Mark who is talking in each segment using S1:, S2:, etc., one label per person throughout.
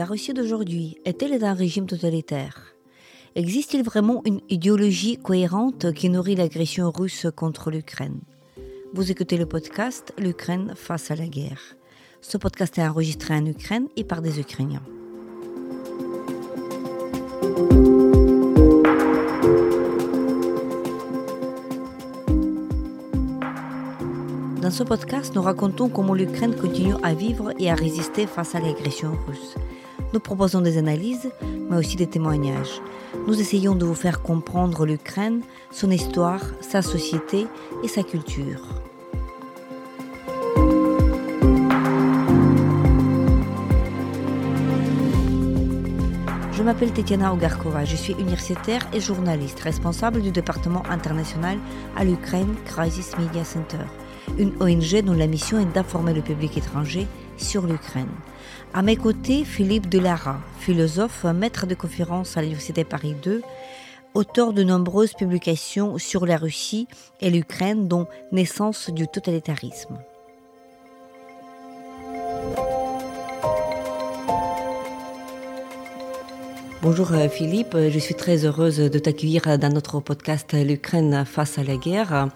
S1: La Russie d'aujourd'hui est-elle un régime totalitaire? Existe-t-il vraiment une idéologie cohérente qui nourrit l'agression russe contre l'Ukraine? Vous écoutez le podcast L'Ukraine face à la guerre. Ce podcast est enregistré en Ukraine et par des Ukrainiens. Dans ce podcast, nous racontons comment l'Ukraine continue à vivre et à résister face à l'agression russe. Nous proposons des analyses, mais aussi des témoignages. Nous essayons de vous faire comprendre l'Ukraine, son histoire, sa société et sa culture. Je m'appelle Tetiana Ogarkova, je suis universitaire et journaliste, responsable du département international à l'Ukraine Crisis Media Center, une ONG dont la mission est d'informer le public étranger sur l'Ukraine. À mes côtés, Philippe Delara, philosophe, maître de conférence à l'Université Paris II, auteur de nombreuses publications sur la Russie et l'Ukraine, dont Naissance du totalitarisme. Bonjour euh, Philippe, je suis très heureuse de t'accueillir dans notre podcast L'Ukraine face à la guerre.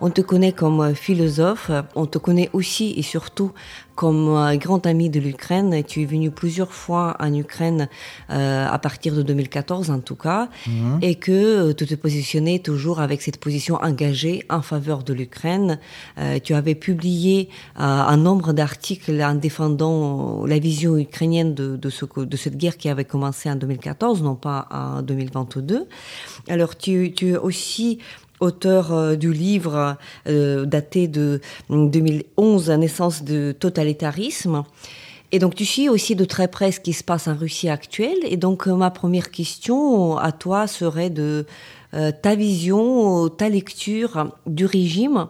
S1: On te connaît comme philosophe, on te connaît aussi et surtout comme grand ami de l'Ukraine. Tu es venu plusieurs fois en Ukraine euh, à partir de 2014 en tout cas, mhm. et que euh, tu te positionnais toujours avec cette position engagée en faveur de l'Ukraine. Euh, tu avais publié un nombre d'articles en défendant la vision ukrainienne de, de, ce, de cette guerre qui avait commencé en 2014, non pas en 2022. Alors tu, tu es aussi auteur euh, du livre euh, daté de 2011, La naissance de totalitarisme. Et donc tu suis aussi de très près ce qui se passe en Russie actuelle. Et donc euh, ma première question à toi serait de ta vision, ta lecture du régime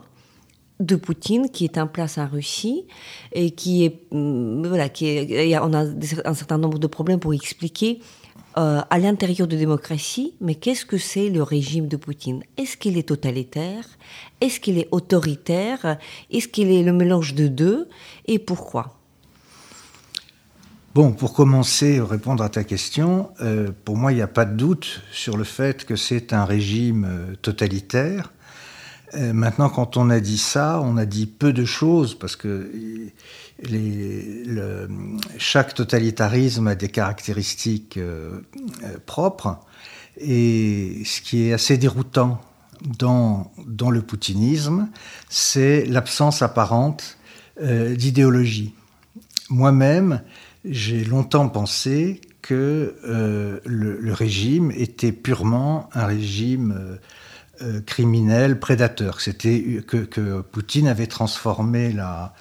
S1: de Poutine qui est en place en Russie et qui est mm, voilà qui est, on a un certain nombre de problèmes pour expliquer euh, à l'intérieur de démocratie, mais qu'est-ce que c'est le régime de Poutine? Est-ce qu'il est totalitaire? Est-ce qu'il est autoritaire? Est-ce qu'il est le mélange de deux? Et pourquoi?
S2: Bon, pour commencer, répondre à ta question, euh, pour moi, il n'y a pas de doute sur le fait que c'est un régime euh, totalitaire. maintenant, quand on a dit ça, on a dit peu de choses, parce que chaque totalitarisme a des caractéristiques euh, euh, propres. Et ce qui est assez déroutant dans, le poutinisme, c'est l'absence apparente euh, d'idéologie. Moi-même, j'ai longtemps pensé que le, régime était purement un régime criminel, prédateur. C'était que, Poutine avait transformé la,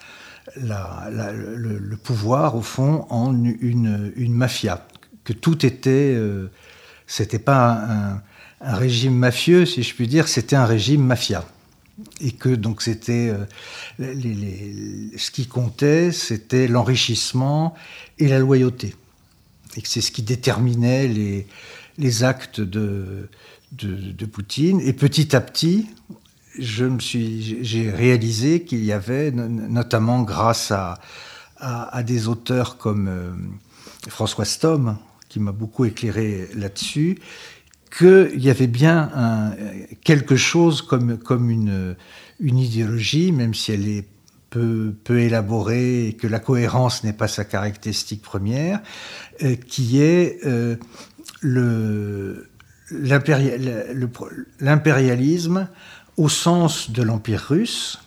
S2: le, pouvoir, au fond, en une, mafia. Que tout était. Euh, c'était pas un, régime mafieux, si je puis dire, c'était un régime mafia. Et que donc c'était. Euh, ce qui comptait, c'était l'enrichissement et la loyauté. Et que c'est ce qui déterminait les, les actes de, de, de, Poutine. Et petit à petit, je me suis, j'ai réalisé qu'il y avait, notamment grâce à, à, des auteurs comme euh, François Stom, qui m'a beaucoup éclairé là-dessus, qu'il y avait bien quelque chose comme, comme une, une idéologie, même si elle est peu, peu élaborée et que la cohérence n'est pas sa caractéristique première, euh, qui est euh, le l'impérialisme au sens de l'Empire russe,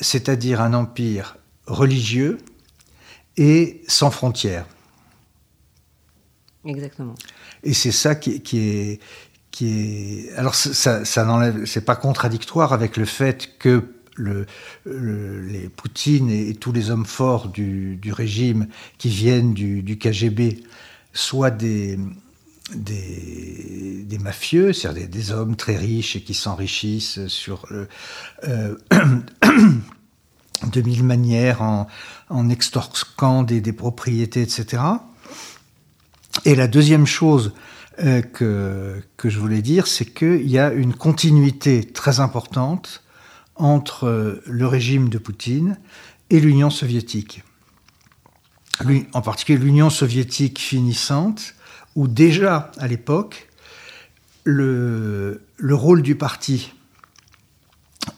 S2: c'est-à-dire un empire religieux et sans frontières.
S1: Exactement.
S2: Et c'est ça qui, est, qui est. Alors, ça, ça n'enlève. C'est pas contradictoire avec le fait que le, les Poutine et, tous les hommes forts du, régime qui viennent du, du KGB soient des, des, mafieux, c'est-à-dire des, hommes très riches et qui s'enrichissent sur euh, de mille manières en, extorquant des, propriétés, etc. Et la deuxième chose euh, que, que je voulais dire, c'est qu'il y a une continuité très importante entre le régime de Poutine et l'Union soviétique. En particulier l'Union soviétique finissante, où déjà à l'époque, le, le rôle du parti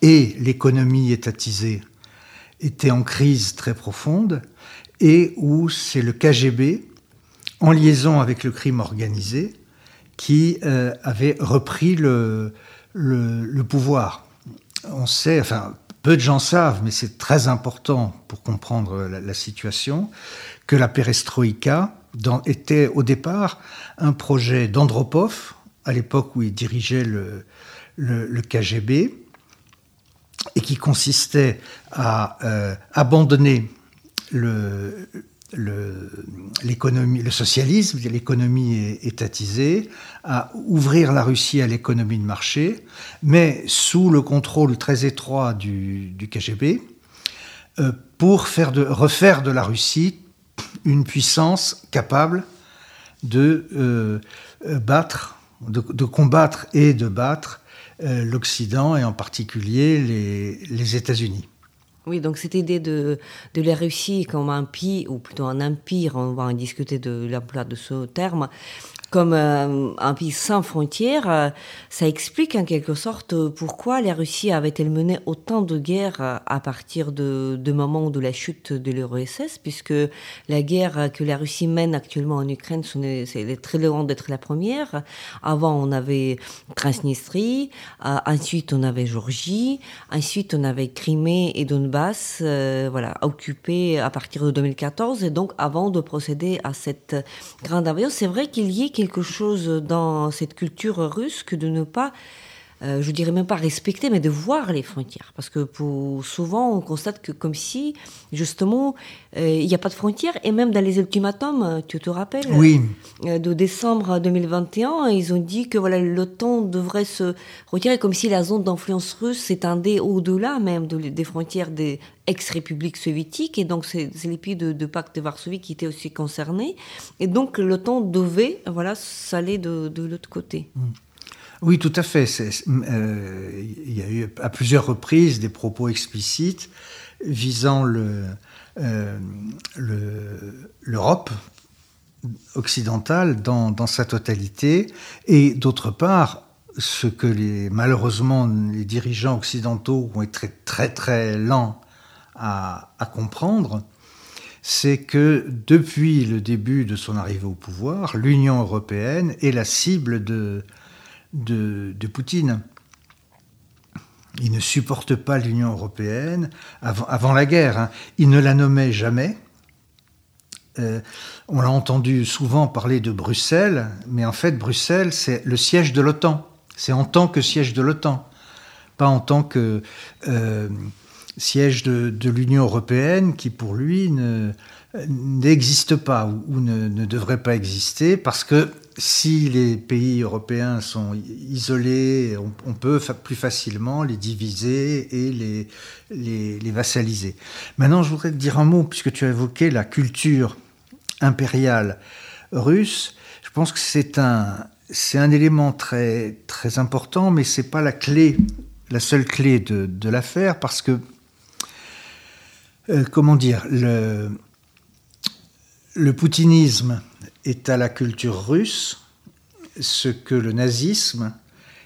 S2: et l'économie étatisée étaient en crise très profonde, et où c'est le KGB, en liaison avec le crime organisé, qui euh, avait repris le, le, pouvoir. On sait, enfin, peu de gens savent, mais c'est très important pour comprendre la, situation, que la perestroïka était au départ un projet d'Andropov, à l'époque où il dirigeait le, KGB, et qui consistait à euh, abandonner le, l'économie, socialisme, l'économie étatisée, à ouvrir la Russie à l'économie de marché, mais sous le contrôle très étroit du, KGB, euh, pour faire refaire de la Russie une puissance capable de euh, battre, de, combattre et de battre euh, l'Occident et en particulier les, États-Unis.
S1: Oui, donc cette idée de, de la Russie comme un empire, ou plutôt un empire, on va en discuter de l'emploi de ce terme, comme euh, un pays sans frontières, euh, ça explique en quelque sorte pourquoi la Russie avait-elle mené autant de guerres euh, à partir de, de moment de la chute de l'URSS, puisque la guerre que la Russie mène actuellement en Ukraine, c'est très loin d'être la première. Avant, on avait Transnistrie, ensuite on avait Georgie, ensuite on avait Crimée et Donbass, voilà, occupés à partir de 2014. Et donc, avant de procéder à cette grande invasion, c'est vrai qu'il y ait quelque chose dans cette culture russe que de ne pas euh, je dirais même pas respecter, mais de voir les frontières. Parce que pour, souvent, on constate que comme si, justement, euh, il n'y a pas de frontières. Et même dans les ultimatums, tu te rappelles
S2: Oui.
S1: Euh, de décembre 2021, ils ont dit que voilà, l'OTAN devrait se retirer, comme si la zone d'influence russe s'étendait au-delà même des frontières des ex-républiques soviétiques. Et donc, c'est les pays de, pacte de Varsovie qui étaient aussi concernés. Et donc, l'OTAN devait voilà, s'aller de, l'autre côté.
S2: Mm. Oui, tout à fait. Euh, il y a eu à plusieurs reprises des propos explicites visant euh, l'Europe occidentale dans, sa totalité, et d'autre part, ce que les, malheureusement les dirigeants occidentaux ont été très très, très lents à, à comprendre, c'est que depuis le début de son arrivée au pouvoir, l'Union européenne est la cible de, de, Poutine. Il ne supporte pas l'Union européenne avant, la guerre. Hein. Il ne la nommait jamais. Euh, on l'a entendu souvent parler de Bruxelles, mais en fait, Bruxelles, c'est le siège de l'OTAN. C'est en tant que siège de l'OTAN, pas en tant que euh, siège de, l'Union européenne qui, pour lui, n'existe pas ou, ne, ne, devrait pas exister parce que si les pays européens sont isolés, on, peut plus facilement les diviser et les, les, vassaliser. Maintenant, je voudrais te dire un mot, puisque tu as évoqué la culture impériale russe. Je pense que c'est un, un élément très, très important, mais ce n'est pas la clé, la seule clé de, de l'affaire, parce que, euh, comment dire, le, le poutinisme est à la culture russe ce que le nazisme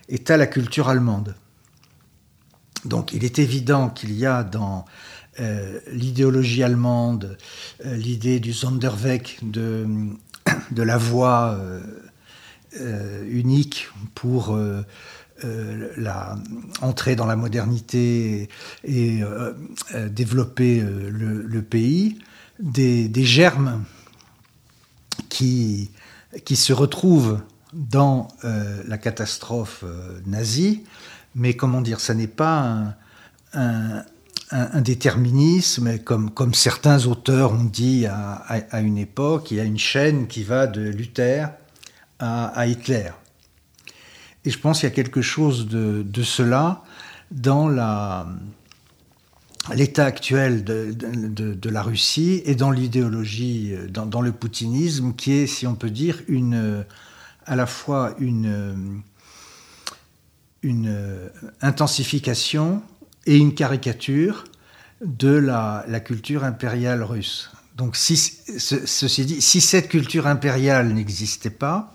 S2: est à la culture allemande. Donc il est évident qu'il y a dans euh, l'idéologie allemande euh, l'idée du Sonderweg, de, la voie euh, unique pour entrer dans la modernité et, développer le, pays, des germes qui, qui se retrouvent dans euh, la catastrophe euh, nazie, mais comment dire, ça n'est pas un, déterminisme comme, comme certains auteurs ont dit à, une époque, il y a une chaîne qui va de Luther à, Hitler. Et je pense qu'il y a quelque chose de, de cela dans la, l'état actuel de, la Russie et dans l'idéologie, dans, le poutinisme, qui est, si on peut dire, une, à la fois une, une intensification et une caricature de la, culture impériale russe. Donc, ceci dit, si cette culture impériale n'existait pas,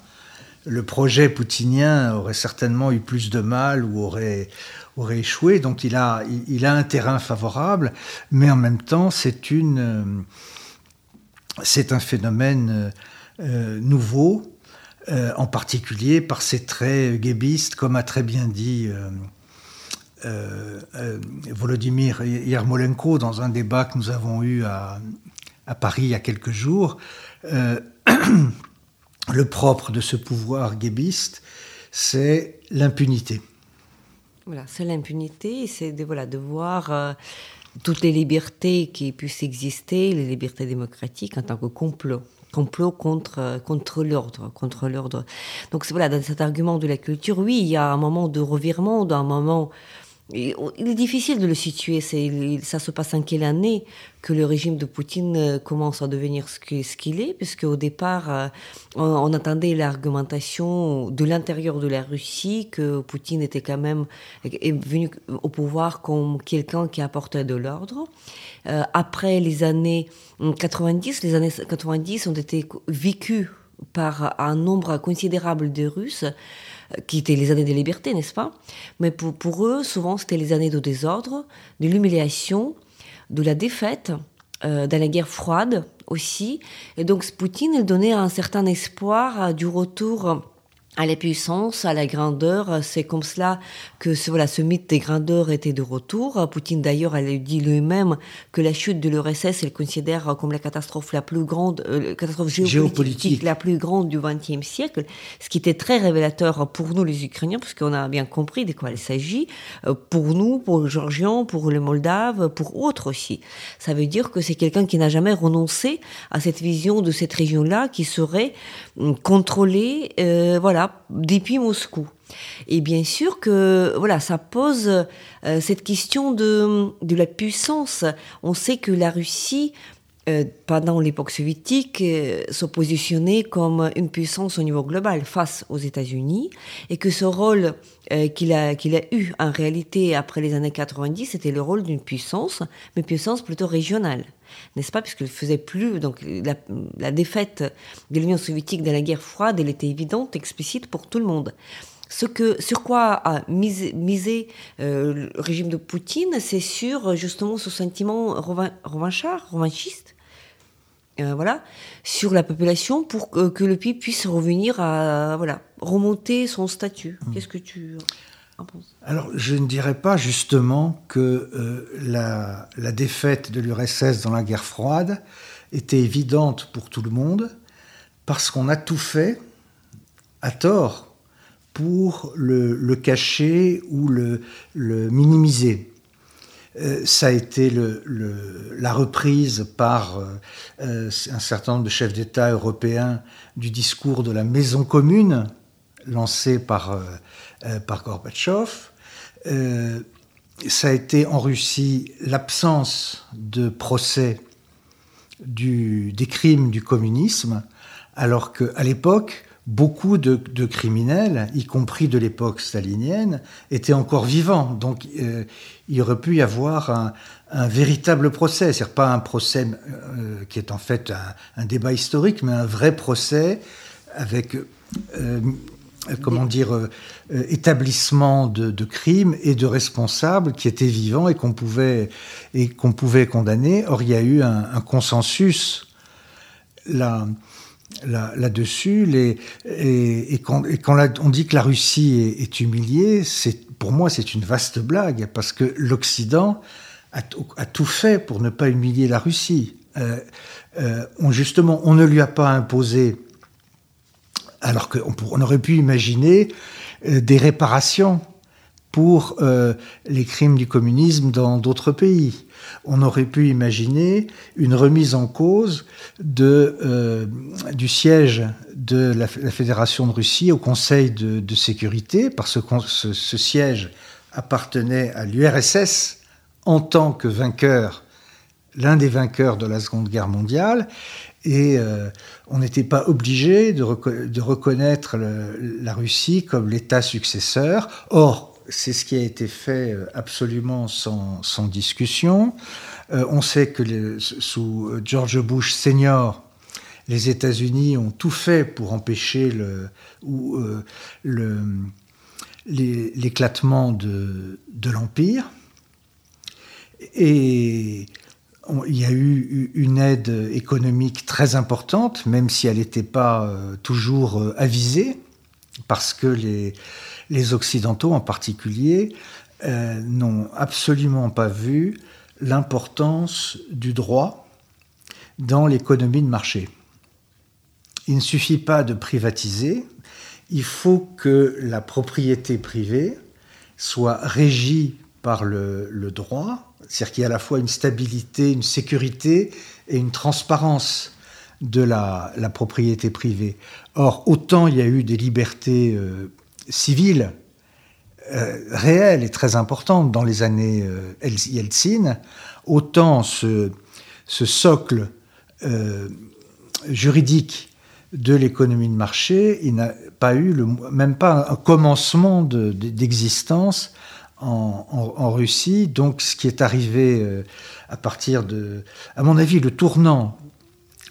S2: le projet poutinien aurait certainement eu plus de mal ou aurait, aurait échoué. Donc, il a, il, a un terrain favorable, mais en même temps, c'est une, c'est un phénomène euh, nouveau, euh, en particulier par ses traits guébistes, comme a très bien dit. Euh, Volodymyr Yermolenko dans un débat que nous avons eu à, Paris il y a quelques jours. Euh, le propre de ce pouvoir guébiste, c'est l'impunité.
S1: Voilà, c'est l'impunité, c'est de, voilà, de voir toutes les libertés qui puissent exister, les libertés démocratiques en tant que complot complot contre, contre l'ordre, contre l'ordre. Donc voilà, dans cet argument de la culture, oui, il y a un moment de revirement, un moment il est difficile de le situer. Ça se passe en quelle année que le régime de Poutine euh, commence à devenir ce qu'il est, puisque au départ, euh, on, attendait l'argumentation de l'intérieur de la Russie que Poutine était quand même venu au pouvoir comme quelqu'un qui apportait de l'ordre. Euh, après les années 90, les années 90 ont été vécues par un nombre considérable de Russes qui étaient les années de liberté, n'est-ce pas? Mais pour, eux, souvent, c'était les années de désordre, de l'humiliation, de la défaite, euh, de la guerre froide aussi. Et donc, Poutine, il donnait un certain espoir du retour à la puissance, à la grandeur. C'est comme cela que ce, voilà, ce mythe des grandeurs était de retour. Poutine d'ailleurs a dit lui-même que la chute de l'URSS, il considère comme la catastrophe la plus grande, euh, catastrophe géopolitique, la plus grande du XXe siècle, ce qui était très révélateur pour nous les Ukrainiens, parce qu'on a bien compris de quoi il s'agit, euh, pour nous, pour les Georgiens, pour les Moldaves, pour autres aussi. Ça veut dire que c'est quelqu'un qui n'a jamais renoncé à cette vision de cette région-là qui serait contrôlée, euh, voilà, depuis Moscou. Et bien sûr que voilà, ça pose euh, cette question de, de, la puissance. On sait que la Russie, euh, pendant l'époque soviétique, euh, se positionnait comme une puissance au niveau global face aux États-Unis, et que ce rôle qu'il a, qu'il a eu en réalité après les années 90, c'était le rôle d'une puissance, mais puissance plutôt régionale n'est-ce pas Puisqu'il faisait plus. Donc la, défaite de l'Union soviétique dans la guerre froide, elle était évidente, explicite pour tout le monde. Ce que, sur quoi a misé, euh, le régime de Poutine, c'est sur justement ce sentiment revanchard, revanchiste, euh, voilà, sur la population pour que, le pays puisse revenir à voilà remonter son statut. Mmh. Qu'est-ce que tu
S2: alors, je ne dirais pas justement que euh, la, défaite de l'URSS dans la guerre froide était évidente pour tout le monde, parce qu'on a tout fait, à tort, pour le, cacher ou le, minimiser. Euh, ça a été la reprise par euh, un certain nombre de chefs d'État européens du discours de la maison commune, lancé par euh, par Gorbatchev. Euh, ça a été en Russie l'absence de procès des crimes du communisme, alors qu'à l'époque, beaucoup de, criminels, y compris de l'époque stalinienne, étaient encore vivants. Donc euh, il aurait pu y avoir un, véritable procès, c'est-à-dire pas un procès qui est en fait un, débat historique, mais un vrai procès avec comment dire, euh, euh, établissement de, crimes et de responsables qui étaient vivants et qu'on pouvait, et qu'on pouvait condamner. Or, il y a eu un, consensus là, là, dessus les, et, quand, on dit que la Russie est, humiliée, c'est, pour moi, c'est une vaste blague, parce que l'Occident a, tout fait pour ne pas humilier la Russie. on, justement, on ne lui a pas imposé alors qu'on aurait pu imaginer euh, des réparations pour euh, les crimes du communisme dans d'autres pays. On aurait pu imaginer une remise en cause euh, du siège de la, Fédération de Russie au Conseil de, sécurité, parce que ce siège appartenait à l'URSS en tant que vainqueur, l'un des vainqueurs de la Seconde Guerre mondiale, Et on n'était pas obligé de, reconnaître la Russie comme l'État successeur. Or, c'est ce qui a été fait absolument sans, discussion. on sait que sous George Bush senior, les États-Unis ont tout fait pour empêcher l'éclatement de, de l'Empire. Et il y a eu une aide économique très importante, même si elle n'était pas euh, toujours euh, avisée, parce que les, Occidentaux en particulier euh, n'ont absolument pas vu l'importance du droit dans l'économie de marché. Il ne suffit pas de privatiser, il faut que la propriété privée soit régie par le, droit, c'est-à-dire qu'il y a à la fois une stabilité, une sécurité et une transparence de la, propriété privée. Or, autant il y a eu des libertés euh, civiles euh, réelles et très importantes dans les années euh, Yeltsin, autant ce, socle juridique de l'économie de marché, il n'a pas eu même pas un commencement d'existence en, Russie. Donc, ce qui est arrivé euh, à partir de, à mon avis, le tournant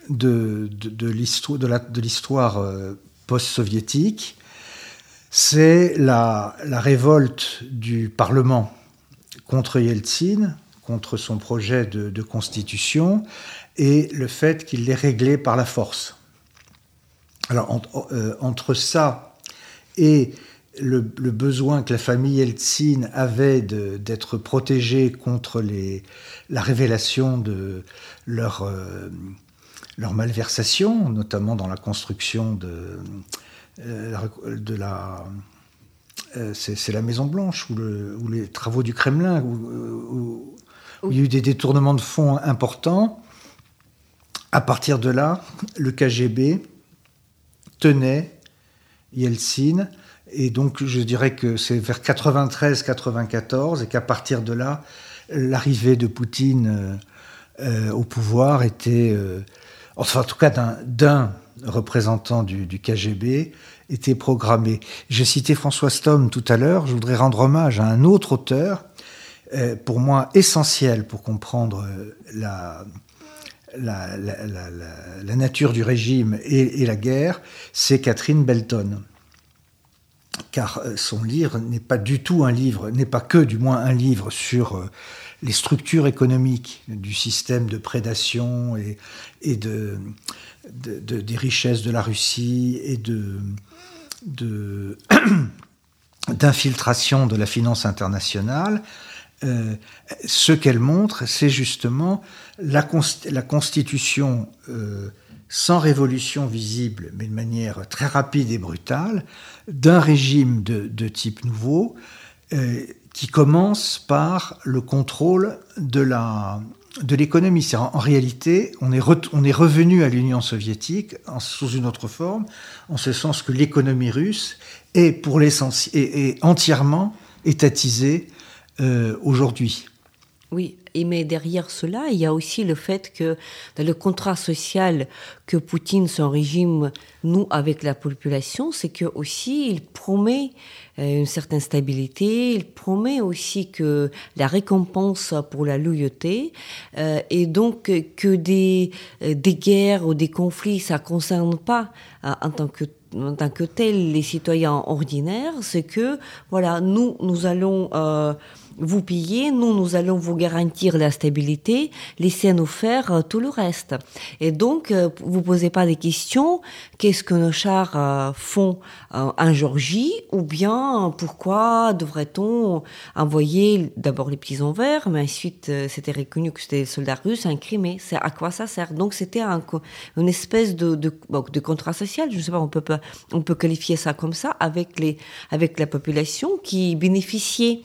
S2: de, de, l'histoire euh, post-soviétique, c'est la, révolte du Parlement contre Yeltsin, contre son projet de, constitution, et le fait qu'il l'ait réglé par la force. Alors, euh, entre ça et le, besoin que la famille Eltsine avait d'être protégée contre les, la révélation de leur, euh, leur malversation, notamment dans la construction de, euh, de la... c'est la Maison Blanche ou, les travaux du Kremlin, où, où il y a eu des détournements de fonds importants. À partir de là, le KGB tenait Yeltsin. Et donc, je dirais que c'est vers 93-94 et qu'à partir de là, l'arrivée de Poutine euh, au pouvoir était, euh, enfin, en tout cas, d'un représentant du, KGB était programmée. J'ai cité François Stom tout à l'heure. Je voudrais rendre hommage à un autre auteur, euh, pour moi essentiel pour comprendre la, nature du régime et, la guerre, c'est Catherine Belton. Car euh, son livre n'est pas du tout un livre, n'est pas que du moins un livre sur euh, les structures économiques du système de prédation et, de, des richesses de la Russie et de, d'infiltration de la finance internationale, euh, ce qu'elle montre, c'est justement la, constitution sans révolution visible, mais de manière très rapide et brutale, d'un régime de, type nouveau euh, qui commence par le contrôle de la de l'économie. En, en, réalité, on est, on est revenu à l'Union soviétique sous une autre forme, en ce sens que l'économie russe est pour entièrement étatisée euh, aujourd'hui.
S1: Oui, mais derrière cela, il y a aussi le fait que dans le contrat social que Poutine, son régime, nous avec la population, c'est que aussi il promet euh, une certaine stabilité, il promet aussi que la récompense pour la loyauté, euh, et donc que des, des guerres ou des conflits, ça concerne pas en tant que en tant que tel les citoyens ordinaires, c'est que voilà, nous nous allons vous pillez, nous, nous allons vous garantir la stabilité, laissez-nous faire euh, tout le reste. Et donc, euh, vous posez pas des questions, qu'est-ce que nos chars euh, font en Georgie, ou bien pourquoi devrait-on envoyer d'abord les prisons verts, mais ensuite c'était reconnu que c'était des soldats russes en Crimée. C'est à quoi ça sert? Donc c'était un, une espèce de, de, contrat social, je ne sais pas, on peut, on peut qualifier ça comme ça, avec, les, avec la population qui bénéficiait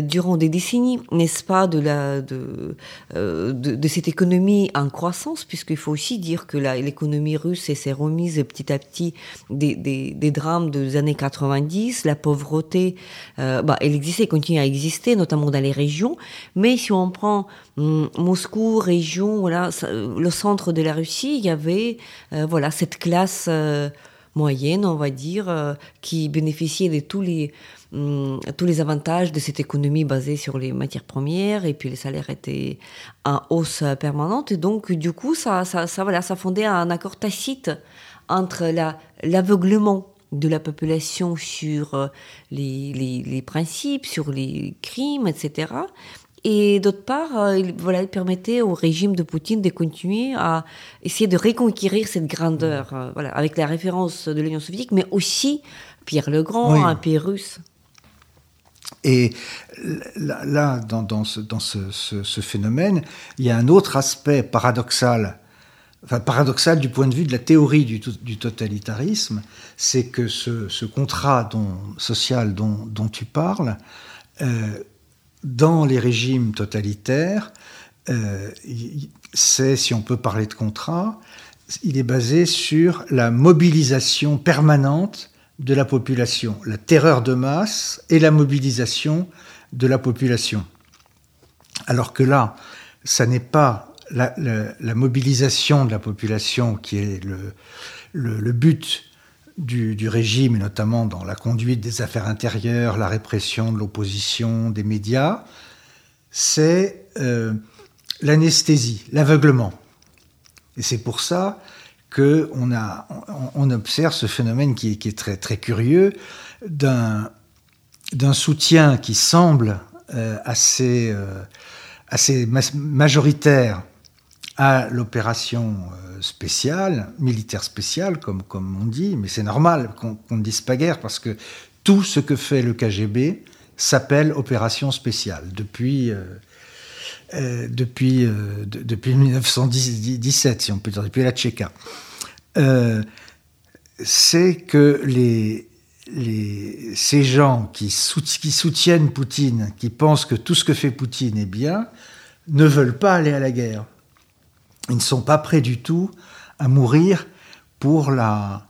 S1: durant des décennies, n'est-ce pas, de, la, de, euh, de, cette économie en croissance, puisqu'il faut aussi dire que l'économie russe s'est remise petit à petit des, des, des, drames des années 90, la pauvreté, euh, bah, elle existait, continue à exister, notamment dans les régions, mais si on prend hum, Moscou, région, voilà, le centre de la Russie, il y avait voilà cette classe moyenne, on va dire, euh, qui bénéficiait de tous les, hum, tous les avantages de cette économie basée sur les matières premières, et puis les salaires étaient en hausse permanente. Et donc, du coup, ça, ça, ça, voilà, ça fondait un accord tacite entre l'aveuglement de la population sur euh, les, les, les, principes, sur les crimes, etc. Et d'autre part, euh, il, voilà, il permettait au régime de Poutine de continuer à essayer de reconquérir cette grandeur, euh, voilà, avec la référence de l'Union soviétique, mais aussi Pierre le Grand, un pays russe.
S2: Et là, dans, dans, ce, dans ce, ce, phénomène, il y a un autre aspect paradoxal, enfin paradoxal du point de vue de la théorie du, du totalitarisme, c'est que ce, contrat dont, social dont, dont tu parles, euh, dans les régimes totalitaires, euh, c'est, si on peut parler de contrat, il est basé sur la mobilisation permanente de la population, la terreur de masse et la mobilisation de la population. Alors que là, ça n'est pas la, mobilisation de la population qui est le, le but du, régime, et notamment dans la conduite des affaires intérieures, la répression de l'opposition, des médias, c'est euh, l'anesthésie, l'aveuglement. Et c'est pour ça qu'on on, observe ce phénomène qui, est très, très curieux d'un soutien qui semble euh, assez, euh, assez majoritaire à l'opération spéciale, militaire spéciale, comme, comme on dit, mais c'est normal qu'on ne dise pas guerre parce que tout ce que fait le KGB s'appelle opération spéciale depuis, euh, euh, depuis, euh, depuis 1917, si on peut dire, depuis la Tchéka. c'est que les, les, ces gens qui, qui soutiennent Poutine, qui pensent que tout ce que fait Poutine est bien, ne veulent pas aller à la guerre. Ils ne sont pas prêts du tout à mourir pour la,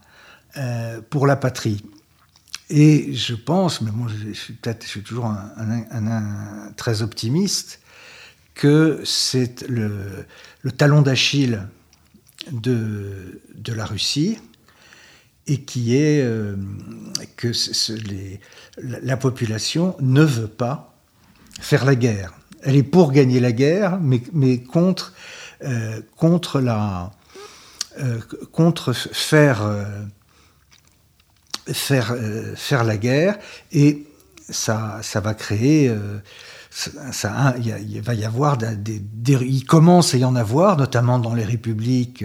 S2: euh, pour la patrie. Et je pense, mais moi je suis peut-être, je suis toujours un, très optimiste, que c'est le, talon d'Achille de, de la Russie et qui est euh, que la population ne veut pas faire la guerre. Elle est pour gagner la guerre, mais, mais contre contre, la, euh, contre faire, euh, faire, faire la guerre et ça, ça va créer ça, il, va y avoir des, il commence à y en avoir, notamment dans les républiques.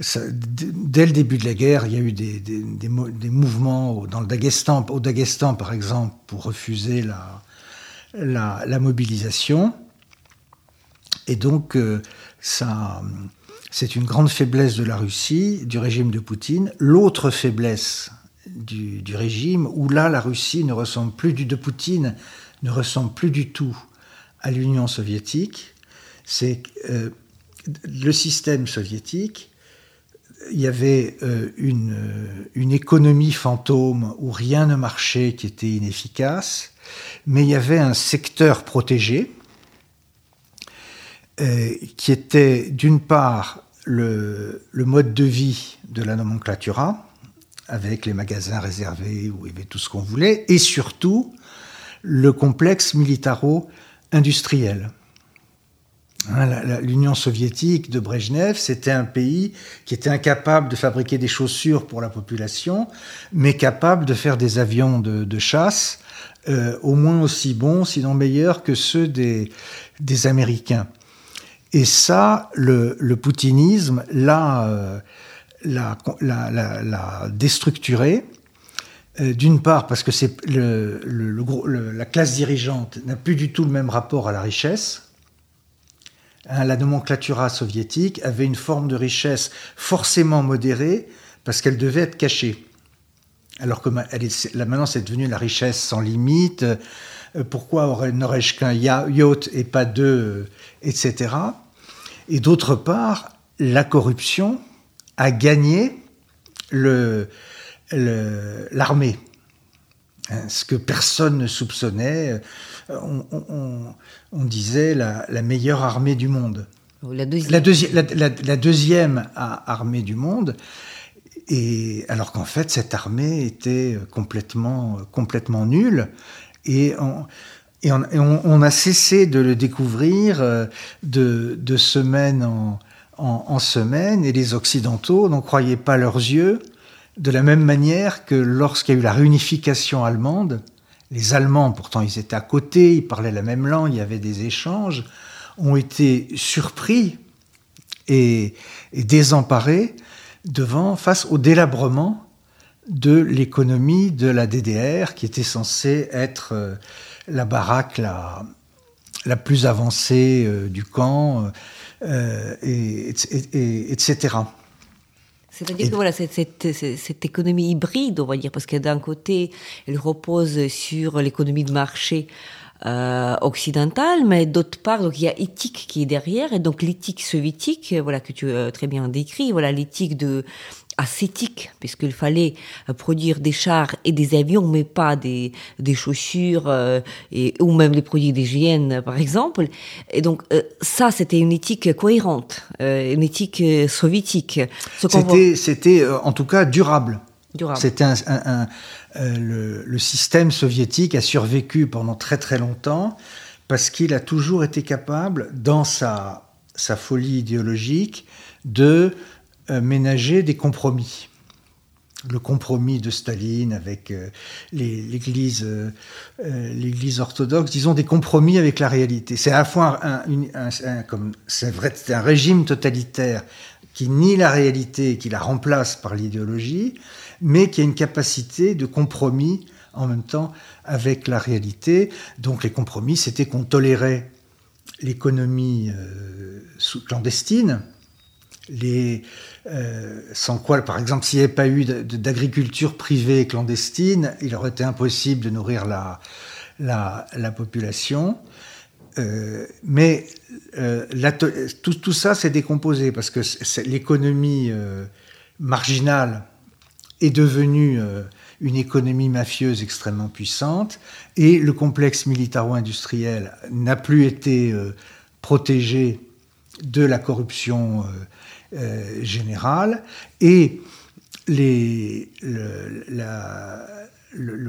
S2: dès le début de la guerre, il y a eu des, des, mouvements dans le au Daghestan par exemple, pour refuser la, la, la mobilisation. Et donc, euh, c'est une grande faiblesse de la Russie, du régime de Poutine. L'autre faiblesse du, régime, où là, la Russie ne ressemble plus du de Poutine, ne ressemble plus du tout à l'Union soviétique, c'est euh, le système soviétique. Il y avait euh, une, une économie fantôme où rien ne marchait, qui était inefficace, mais il y avait un secteur protégé, euh, qui était d'une part le, mode de vie de la nomenclatura, avec les magasins réservés où il y avait tout ce qu'on voulait, et surtout le complexe militaro-industriel. Hein, L'Union soviétique de Brejnev, c'était un pays qui était incapable de fabriquer des chaussures pour la population, mais capable de faire des avions de, chasse euh, au moins aussi bons, sinon meilleurs que ceux des Américains. Et ça, le, poutinisme l'a euh, déstructuré. Euh, d'une part, parce que le, la classe dirigeante n'a plus du tout le même rapport à la richesse. Hein, la nomenclatura soviétique avait une forme de richesse forcément modérée parce qu'elle devait être cachée. alors que est, maintenant c'est devenu la richesse sans limite. Euh, pourquoi n'aurais-je qu'un yacht et pas deux, etc. Et d'autre part, la corruption a gagné l'armée. Hein, ce que personne ne soupçonnait. On, disait la, meilleure armée du monde. La deuxième, armée du monde. Et alors qu'en fait, cette armée était complètement, complètement nulle. Et on, et a cessé de le découvrir euh, de, semaine en, semaine. Et les Occidentaux n'en croyaient pas leurs yeux. De la même manière que lorsqu'il y a eu la réunification allemande, les Allemands, pourtant ils étaient à côté, ils parlaient la même langue, il y avait des échanges, ont été surpris et, désemparés devant, face au délabrement de l'économie de la DDR, qui était censée être euh, la baraque la, la plus avancée euh, du camp, euh, et, etc.
S1: C'est-à-dire que voilà, cette, cette, économie hybride, on va dire, parce que d'un côté, elle repose sur l'économie de marché euh, occidentale, mais d'autre part, donc il y a éthique qui est derrière, et donc l'éthique soviétique, voilà que tu as très bien décrit, voilà l'éthique de ascétique, puisqu'il fallait euh, produire des chars et des avions, mais pas des, des chaussures euh, et, ou même des produits d'hygiène, par exemple. Et donc, euh, ça, c'était une éthique cohérente, une éthique soviétique.
S2: C'était, c'était en tout cas durable. durable. C'était un, le, le, système soviétique a survécu pendant très très longtemps parce qu'il a toujours été capable, dans sa, sa folie idéologique, de ménager des compromis. Le compromis de Staline avec euh, l'Église euh, l'Église orthodoxe, disons des compromis avec la réalité. C'est à la fois un, comme c'est vrai, c'est un régime totalitaire qui nie la réalité, qui la remplace par l'idéologie, mais qui a une capacité de compromis en même temps avec la réalité. Donc les compromis, c'était qu'on tolérait l'économie clandestine, euh, sans quoi, par exemple, s'il n'y avait pas eu d'agriculture privée clandestine, il aurait été impossible de nourrir la, la, population. Euh, mais euh, tout, ça s'est décomposé parce que l'économie marginale est devenue une économie mafieuse extrêmement puissante et le complexe militaro-industriel n'a plus été protégé de la corruption euh, générale et le,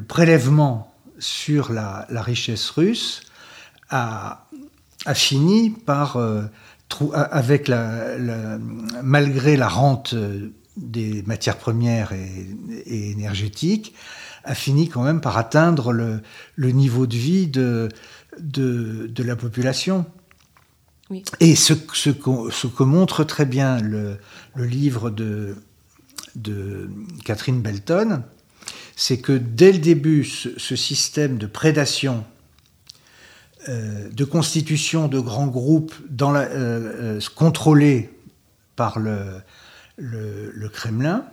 S2: prélèvement sur la, richesse russe a, fini par, euh, avec malgré la rente des matières premières et, énergétiques, a fini quand même par atteindre le, niveau de vie de, de la population. Et ce, ce, que montre très bien le, livre de, Catherine Belton, c'est que dès le début, ce, système de prédation, euh, de constitution de grands groupes euh, euh, contrôlés par le, Kremlin,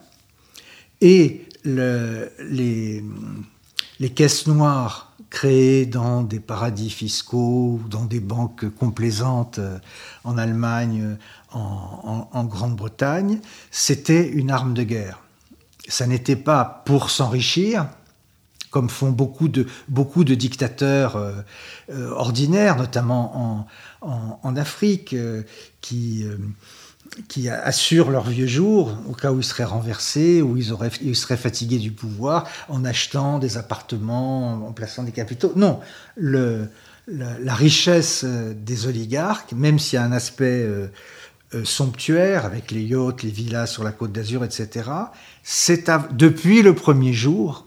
S2: et les caisses noires créés dans des paradis fiscaux dans des banques complaisantes euh, en Allemagne, euh, en, Grande-Bretagne, c'était une arme de guerre. Ça n'était pas pour s'enrichir, comme font beaucoup de, beaucoup de dictateurs euh, ordinaires, notamment en, en Afrique, qui qui assurent leur vieux jour au cas où ils seraient renversés, ou ils, seraient fatigués du pouvoir en achetant des appartements, en plaçant des capitaux. Non, la, richesse euh, des oligarques, même s'il y a un aspect euh, euh, somptuaire avec les yachts, les villas sur la côte d'Azur, etc., c'est depuis le premier jour,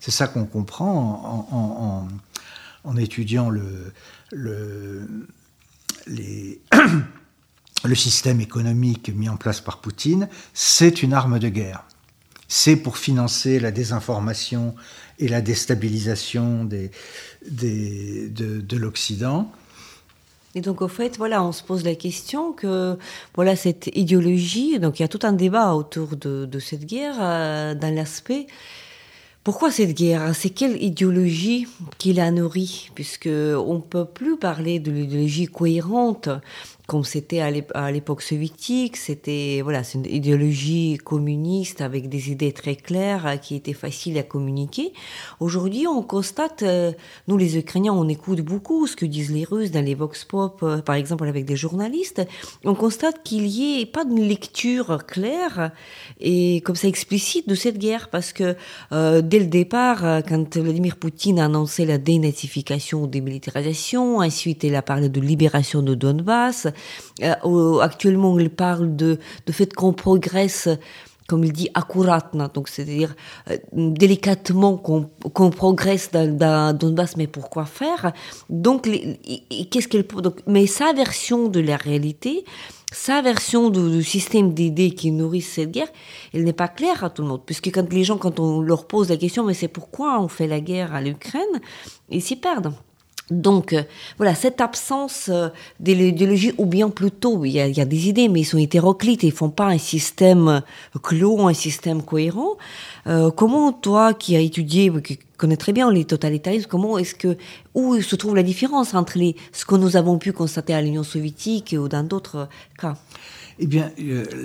S2: c'est ça qu'on comprend en, étudiant le, le les le système économique mis en place par Poutine, c'est une arme de guerre. C'est pour financer la désinformation et la déstabilisation de, l'Occident.
S1: Et donc, au fait, voilà, on se pose la question que, voilà, cette idéologie, donc il y a tout un débat autour de, cette guerre, euh, dans l'aspect, pourquoi cette guerre C'est quelle idéologie qui la nourrit? Puisque on peut plus parler de l'idéologie cohérente comme c'était à l'époque soviétique, c'était voilà, c'est une idéologie communiste avec des idées très claires euh, qui étaient faciles à communiquer. Aujourd'hui, on constate, euh, nous les Ukrainiens, on écoute beaucoup ce que disent les Russes dans les vox pop, euh, par exemple avec des journalistes. On constate qu'il y ait pas de lecture claire et comme ça explicite de cette guerre, parce que dès le départ, quand Vladimir Poutine a annoncé la dénazification ou démilitarisation, ensuite il a parlé de libération de Donbass. Euh, actuellement, il parle de, fait qu'on progresse comme il dit, accuratement, donc c'est-à-dire euh, délicatement qu'on progresse dans, dans, Donbass, mais pourquoi faire? Donc, qu'est-ce qu'elle Mais sa version de la réalité, sa version du, système d'idées qui nourrit cette guerre, elle n'est pas claire à tout le monde, puisque quand les gens, quand on leur pose la question, mais c'est pourquoi on fait la guerre à l'Ukraine, ils s'y perdent. Donc, euh, voilà, cette absence euh, d'idéologie, ou bien plutôt, il y, a, des idées, mais ils sont hétéroclites, ils font pas un système euh, clos, un système cohérent. comment, toi, qui as étudié, qui connais très bien les totalitarismes, comment est-ce que, où se trouve la différence entre les, ce que nous avons pu constater à l'Union soviétique ou dans d'autres cas?
S2: Eh bien,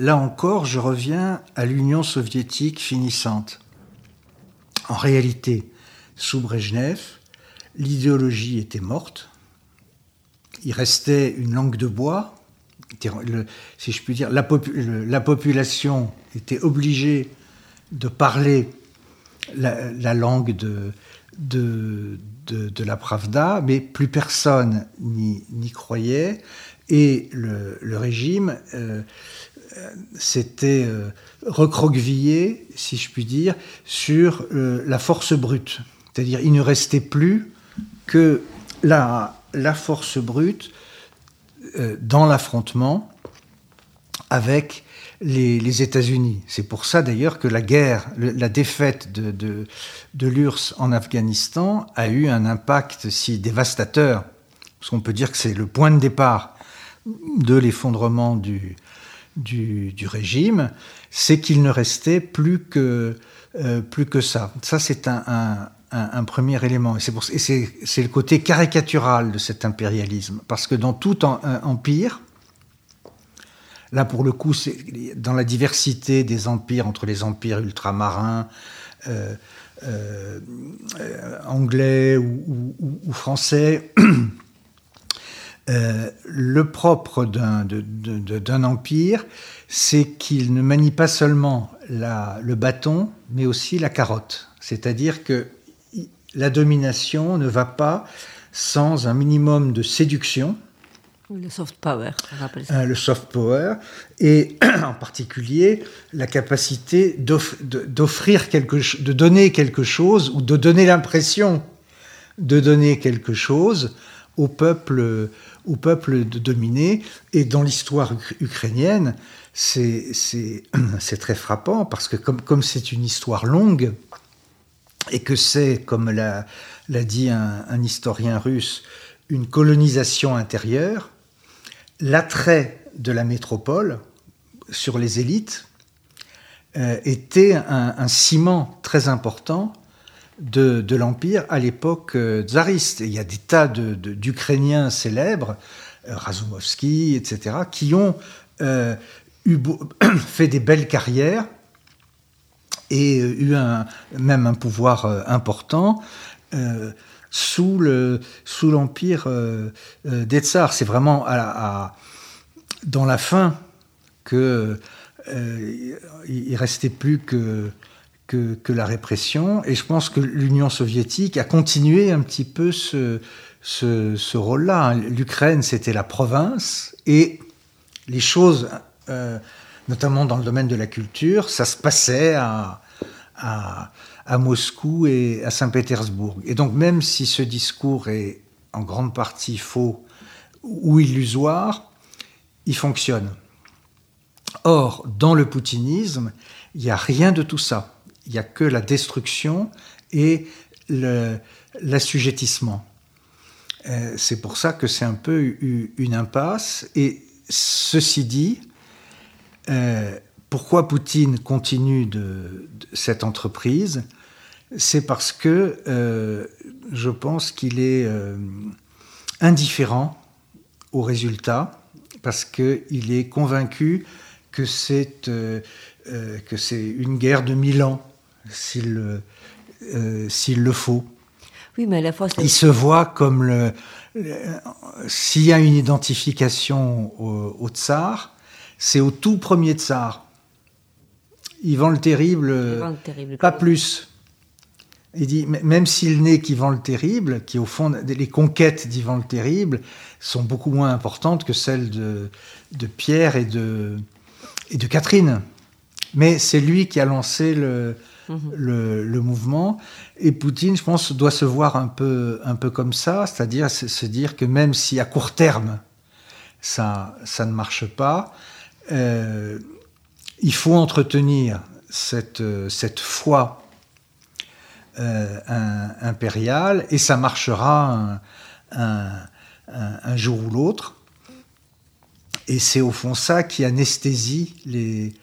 S2: là encore, je reviens à l'Union soviétique finissante. En réalité, sous Brejnev, l'idéologie était morte. Il restait une langue de bois. si je puis dire, la, population était obligée de parler la, langue de, la Pravda, mais plus personne n'y croyait. Et le, régime euh, s'était euh, recroquevillé, si je puis dire, sur euh, la force brute. C'est-à-dire, il ne restait plus que la, force brute euh, dans l'affrontement avec les, États-Unis. C'est pour ça d'ailleurs que la guerre, la défaite de, de, l'URSS en Afghanistan a eu un impact si dévastateur, parce qu'on peut dire que c'est le point de départ de l'effondrement du, du, régime, c'est qu'il ne restait plus que, euh, plus que ça. Ça, c'est un, premier élément. Et c'est le côté caricatural de cet impérialisme. Parce que dans tout empire, là pour le coup, c'est dans la diversité des empires, entre les empires ultramarins, euh, euh, anglais ou, français, euh, le propre d'un empire, c'est qu'il ne manie pas seulement le bâton, mais aussi la carotte. C'est-à-dire que la domination ne va pas sans un minimum de séduction.
S1: Le soft power,
S2: on rappelle ça. Euh, le soft power, et en particulier la capacité d'offrir quelque chose, de donner quelque chose, ou de donner l'impression de donner quelque chose au peuple, au peuple dominé. Et dans l'histoire ukrainienne, c'est très frappant, parce que comme c'est une histoire longue, et que c'est, comme l'a dit un, historien russe, une colonisation intérieure, l'attrait de la métropole sur les élites euh, était un, ciment très important de, l'Empire à l'époque euh, tsariste. il y a des tas d'Ukrainiens célèbres, euh, Razumovski, etc., qui ont fait des belles carrières et euh, eu un, même un pouvoir euh, important euh, sous le sous l'empire des tsars. C'est vraiment à, dans la fin que il restait plus que, que, que la répression. Et je pense que l'Union soviétique a continué un petit peu ce, ce, ce rôle-là. L'Ukraine, c'était la province et les choses notamment dans le domaine de la culture, ça se passait à, Moscou et à Saint-Pétersbourg. Et donc même si ce discours est en grande partie faux ou illusoire, il fonctionne. Or, dans le poutinisme, il n'y a rien de tout ça. Il n'y a que la destruction et l'assujettissement. c'est pour ça que c'est un peu une impasse. Et ceci dit, pourquoi Poutine continue de, cette entreprise? C'est parce que je pense qu'il est indifférent aux résultats, parce qu'il est convaincu que c'est euh, euh, une guerre de mille ans s'il euh, le faut.
S1: Oui, mais à la fois
S2: il se voit comme le, s'il y a une identification au, tsar, c'est au tout premier tsar. Ivan le Terrible, le terrible pas plus. Il dit, même s'il n'est qu'Ivan le Terrible, qui au fond, les conquêtes d'Ivan le Terrible sont beaucoup moins importantes que celles de, de Pierre et de, et de Catherine. Mais c'est lui qui a lancé le, mhm. le, le, mouvement. Et Poutine, je pense, doit se voir un peu, un peu comme ça, c'est-à-dire se dire que même si à court terme, ça, ça ne marche pas, euh, il faut entretenir cette, cette foi euh, impériale et ça marchera un, jour ou l'autre. Et c'est au fond ça qui anesthésie les,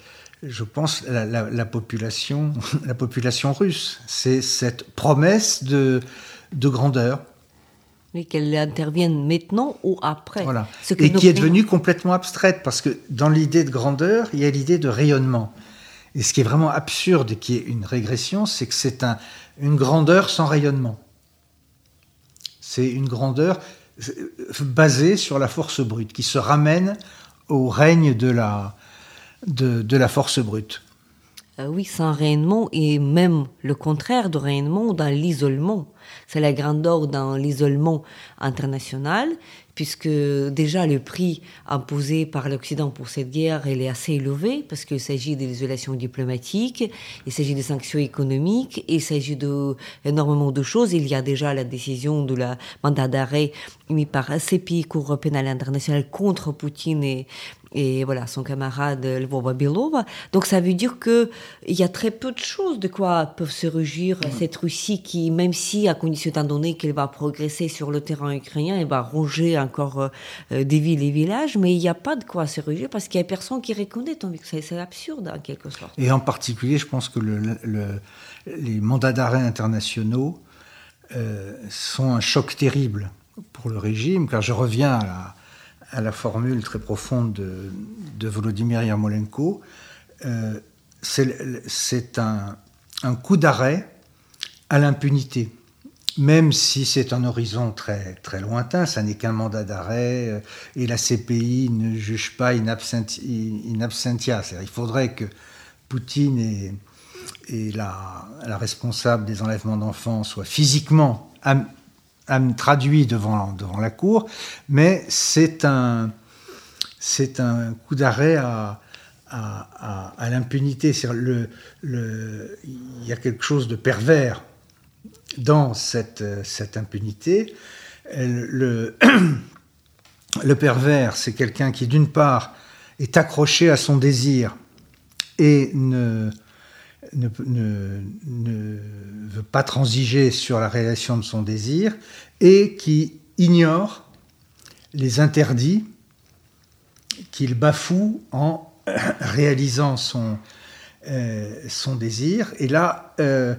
S2: je pense, la, population, la population russe. C'est cette promesse de, de grandeur.
S1: Mais qu'elle intervienne maintenant ou après.
S2: Voilà. Et qui est devenue complètement abstraite, parce que dans l'idée de grandeur, il y a l'idée de rayonnement. Et ce qui est vraiment absurde et qui est une régression, c'est que c'est un, une grandeur sans rayonnement. C'est une grandeur basée sur la force brute, qui se ramène au règne de la, de, la force brute.
S1: Euh, oui, sans rayonnement et même le contraire de rayonnement dans l'isolement. C'est la grandeur dans l'isolement international puisque déjà le prix imposé par l'Occident pour cette guerre elle est assez élevé, parce qu'il s'agit de l'isolation diplomatique, il s'agit des sanctions économiques, il s'agit d'énormément de choses. Il y a déjà la décision de la mandat d'arrêt émis par CPI, Cour pénale internationale, contre Poutine et, et voilà son camarade Lvova Belova. Donc ça veut dire que il y a très peu de choses de quoi peuvent se réjouir cette Russie qui, même si à condition étant donné qu'elle va progresser sur le terrain ukrainien, elle va ronger encore euh, des villes et villages, mais il n'y a pas de quoi se réjouir parce qu'il n'y a personne qui reconnaît, que c'est absurde en quelque sorte.
S2: Et en particulier, je pense que les mandats d'arrêt internationaux euh, sont un choc terrible pour le régime, car je reviens à la à la formule très profonde de, de Volodymyr Yarmolenko, euh, c'est un, coup d'arrêt à l'impunité. Même si c'est un horizon très, très lointain, ça n'est qu'un mandat d'arrêt, euh, et la CPI ne juge pas in, absentia. Il faudrait que Poutine et, et la, la, responsable des enlèvements d'enfants soient physiquement traduit devant, devant la Cour, mais c'est un, c'est un coup d'arrêt à, à, l'impunité. Le, le, il y a quelque chose de pervers dans cette, cette impunité. Le, le pervers, c'est quelqu'un qui, d'une part, est accroché à son désir et ne, ne, ne, veut pas transiger sur la réalisation de son désir et qui ignore les interdits qu'il bafoue en réalisant son, euh, son désir. Et là, euh,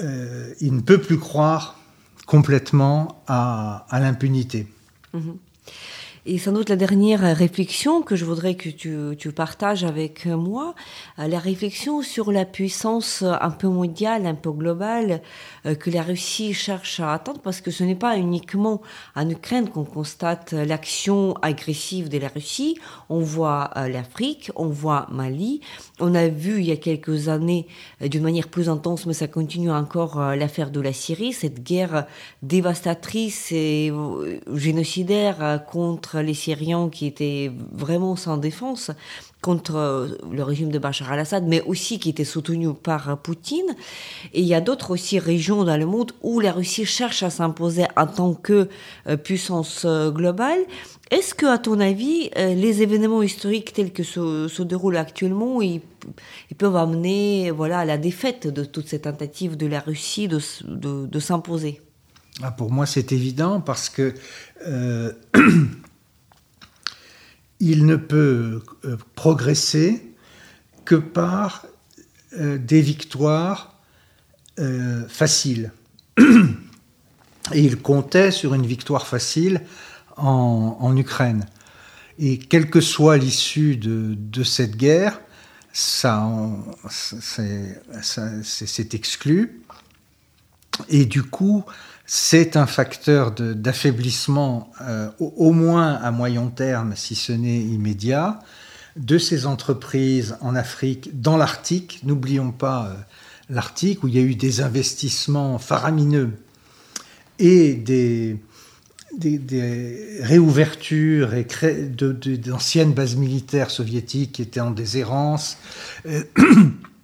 S2: euh, il ne peut plus croire complètement à, à l'impunité.
S1: Mm-hmm. Et sans doute la dernière réflexion que je voudrais que tu, tu partages avec moi, euh, la réflexion sur la puissance un peu mondiale, un peu globale que la Russie cherche à atteindre, parce que ce n'est pas uniquement en Ukraine qu'on constate l'action agressive de la Russie. On voit euh, l'Afrique, on voit Mali. On a vu il y a quelques années, d'une manière plus intense, mais ça continue encore, l'affaire de la Syrie, cette guerre dévastatrice et génocidaire contre les Syriens qui étaient vraiment sans défense contre euh, le régime de Bachar al-Assad, mais aussi qui étaient soutenus par Poutine. Et il y a d'autres aussi régions dans le monde où la Russie cherche à s'imposer en tant que euh, puissance euh, globale. Est-ce que, à ton avis, les événements historiques tels que se, se déroulent actuellement, ils, peuvent amener voilà, à la défaite de toutes ces tentatives de la Russie de, s'imposer?
S2: Ah, Pour moi, c'est évident parce que euh, il ne peut euh, progresser que par euh, des victoires faciles. Et il comptait sur une victoire facile en, Ukraine. Et quelle que soit l'issue de, cette guerre, ça, c'est exclu. Et du coup, c'est un facteur d'affaiblissement, euh, au, moins à moyen terme, si ce n'est immédiat, de ces entreprises en Afrique, dans l'Arctique. N'oublions pas euh, l'Arctique, où il y a eu des investissements faramineux et des, réouvertures d'anciennes bases militaires soviétiques qui étaient en déshérence. Euh,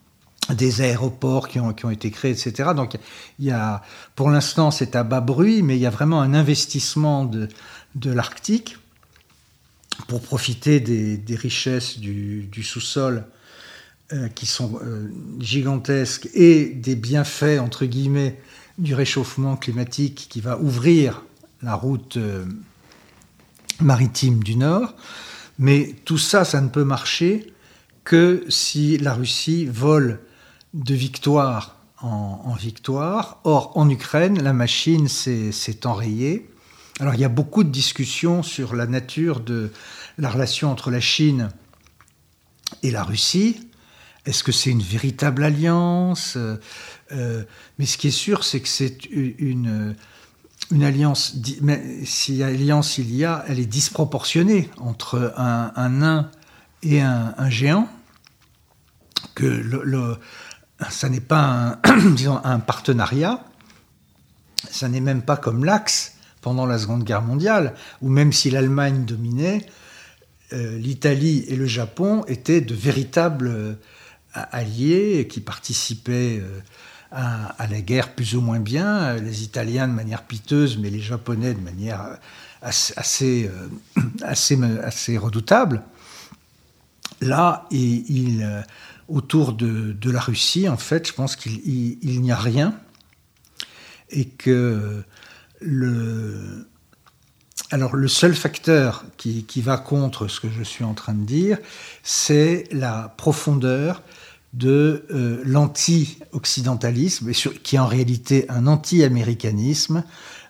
S2: des aéroports qui ont, qui ont, été créés, etc. Donc, il y a, pour l'instant, c'est à bas bruit, mais il y a vraiment un investissement de, l'Arctique pour profiter des, richesses du, du sous-sol euh, qui sont euh, gigantesques et des bienfaits, entre guillemets, du réchauffement climatique qui va ouvrir la route euh, maritime du Nord. Mais tout ça, ça ne peut marcher que si la Russie vole de victoire en, victoire. Or, en Ukraine, la machine s'est enrayée. Alors, il y a beaucoup de discussions sur la nature de la relation entre la Chine et la Russie. Est-ce que c'est une véritable alliance? Euh, Mais ce qui est sûr, c'est que c'est une, alliance, mais si alliance il y a, elle est disproportionnée entre un, nain et un, géant. Que le, ça n'est pas un, disons, un partenariat, ça n'est même pas comme l'Axe pendant la Seconde Guerre mondiale, où même si l'Allemagne dominait, euh, l'Italie et le Japon étaient de véritables euh, alliés qui participaient euh, à, la guerre plus ou moins bien, les Italiens de manière piteuse, mais les Japonais de manière assez, redoutable. Là, il autour de, la Russie, en fait, je pense qu'il n'y a rien et que le, alors le seul facteur qui, va contre ce que je suis en train de dire, c'est la profondeur de euh, l'anti-occidentalisme, qui est en réalité un anti-américanisme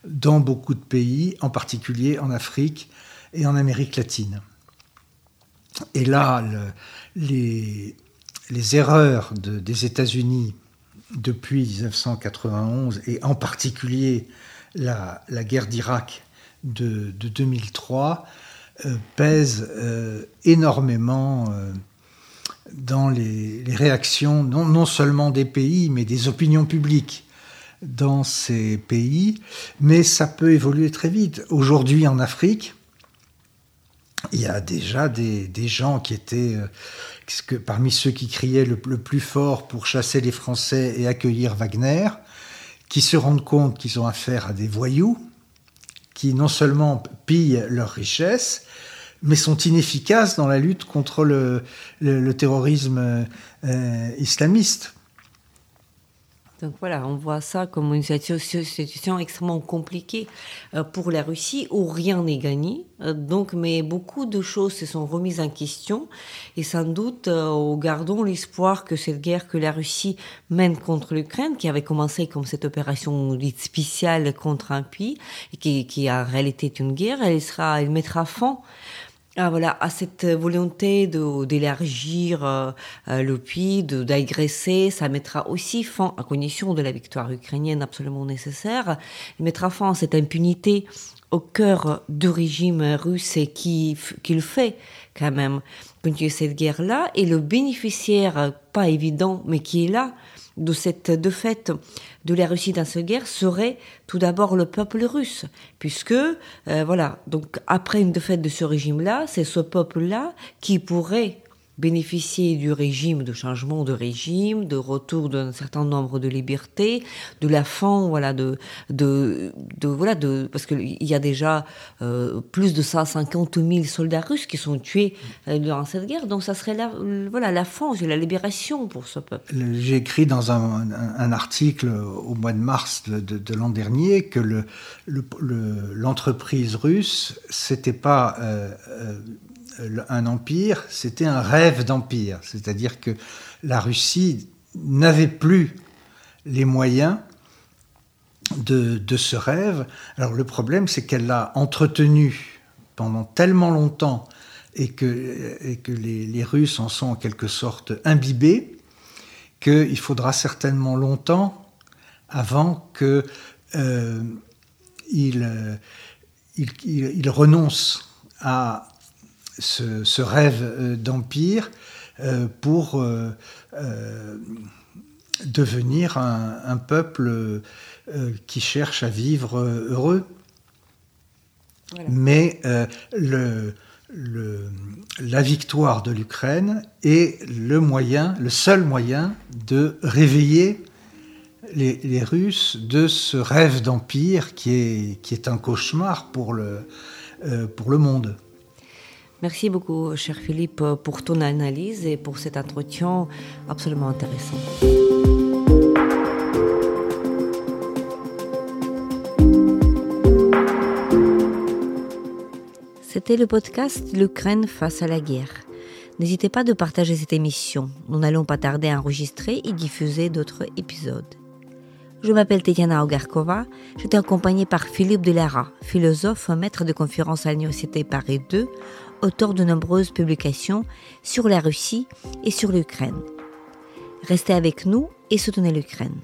S2: dans beaucoup de pays, en particulier en Afrique et en Amérique latine. Et là, les, les erreurs des États-Unis depuis 1991 et en particulier la, guerre d'Irak de, 2003 euh, pèsent euh, énormément euh, dans les, réactions non, non, seulement des pays mais des opinions publiques dans ces pays, mais ça peut évoluer très vite. Aujourd'hui en Afrique, il y a déjà des, gens qui étaient que parmi ceux qui criaient le, plus fort pour chasser les Français et accueillir Wagner, qui se rendent compte qu'ils ont affaire à des voyous, qui non seulement pillent leurs richesses, mais sont inefficaces dans la lutte contre le, terrorisme euh, islamiste.
S1: Donc voilà, on voit ça comme une situation extrêmement compliquée euh, pour la Russie où rien n'est gagné. Euh, donc, mais beaucoup de choses se sont remises en question et sans doute, euh, gardons l'espoir que cette guerre que la Russie mène contre l'Ukraine, qui avait commencé comme cette opération dite spéciale contre un pays et qui, qui en réalité est une guerre, elle sera, elle mettra fin ah, voilà, à cette volonté d'élargir euh, euh, le pays, d'agresser, ça mettra aussi fin, à condition de la victoire ukrainienne absolument nécessaire, mettra fin à cette impunité au cœur du régime russe et qui, qu'il fait quand même continuer cette guerre-là. Et le bénéficiaire, pas évident, mais qui est là, de cette défaite de la Russie dans cette guerre serait tout d'abord le peuple russe, puisque euh, voilà, donc après une défaite de ce régime-là, c'est ce peuple-là qui pourrait bénéficier du régime, de changement de régime, de retour d'un certain nombre de libertés, de la fin, voilà, de, de, voilà, de, parce qu'il y a déjà euh, plus de 150 000 soldats russes qui sont tués euh, durant cette guerre, donc ça serait la, voilà, la fin, la libération pour ce peuple.
S2: J'ai écrit dans un, article au mois de mars de, l'an dernier que l'entreprise le, le, russe, c'était pas euh un empire, c'était un rêve d'empire. C'est-à-dire que la Russie n'avait plus les moyens de, ce rêve. Alors le problème, c'est qu'elle l'a entretenu pendant tellement longtemps et que, que les, Russes en sont en quelque sorte imbibés, qu'il faudra certainement longtemps avant qu'ils euh, il, il, renoncent à ce, rêve euh, d'empire euh, pour euh, devenir un, peuple qui cherche à vivre heureux. Mais le, la victoire de l'Ukraine est le moyen, le seul moyen de réveiller les, Russes de ce rêve d'empire qui est, qui est un cauchemar pour le, pour le monde.
S1: Merci beaucoup, cher Philippe, pour ton analyse et pour cet entretien absolument intéressant. C'était le podcast L'Ukraine face à la guerre. N'hésitez pas de partager cette émission. Nous n'allons pas tarder à enregistrer et diffuser d'autres épisodes. Je m'appelle Tetiana Ogarkova. J'étais accompagnée par Philippe Delara, philosophe, maître de conférence à l'Université Paris 2, auteur de nombreuses publications sur la Russie et sur l'Ukraine. Restez avec nous et soutenez l'Ukraine.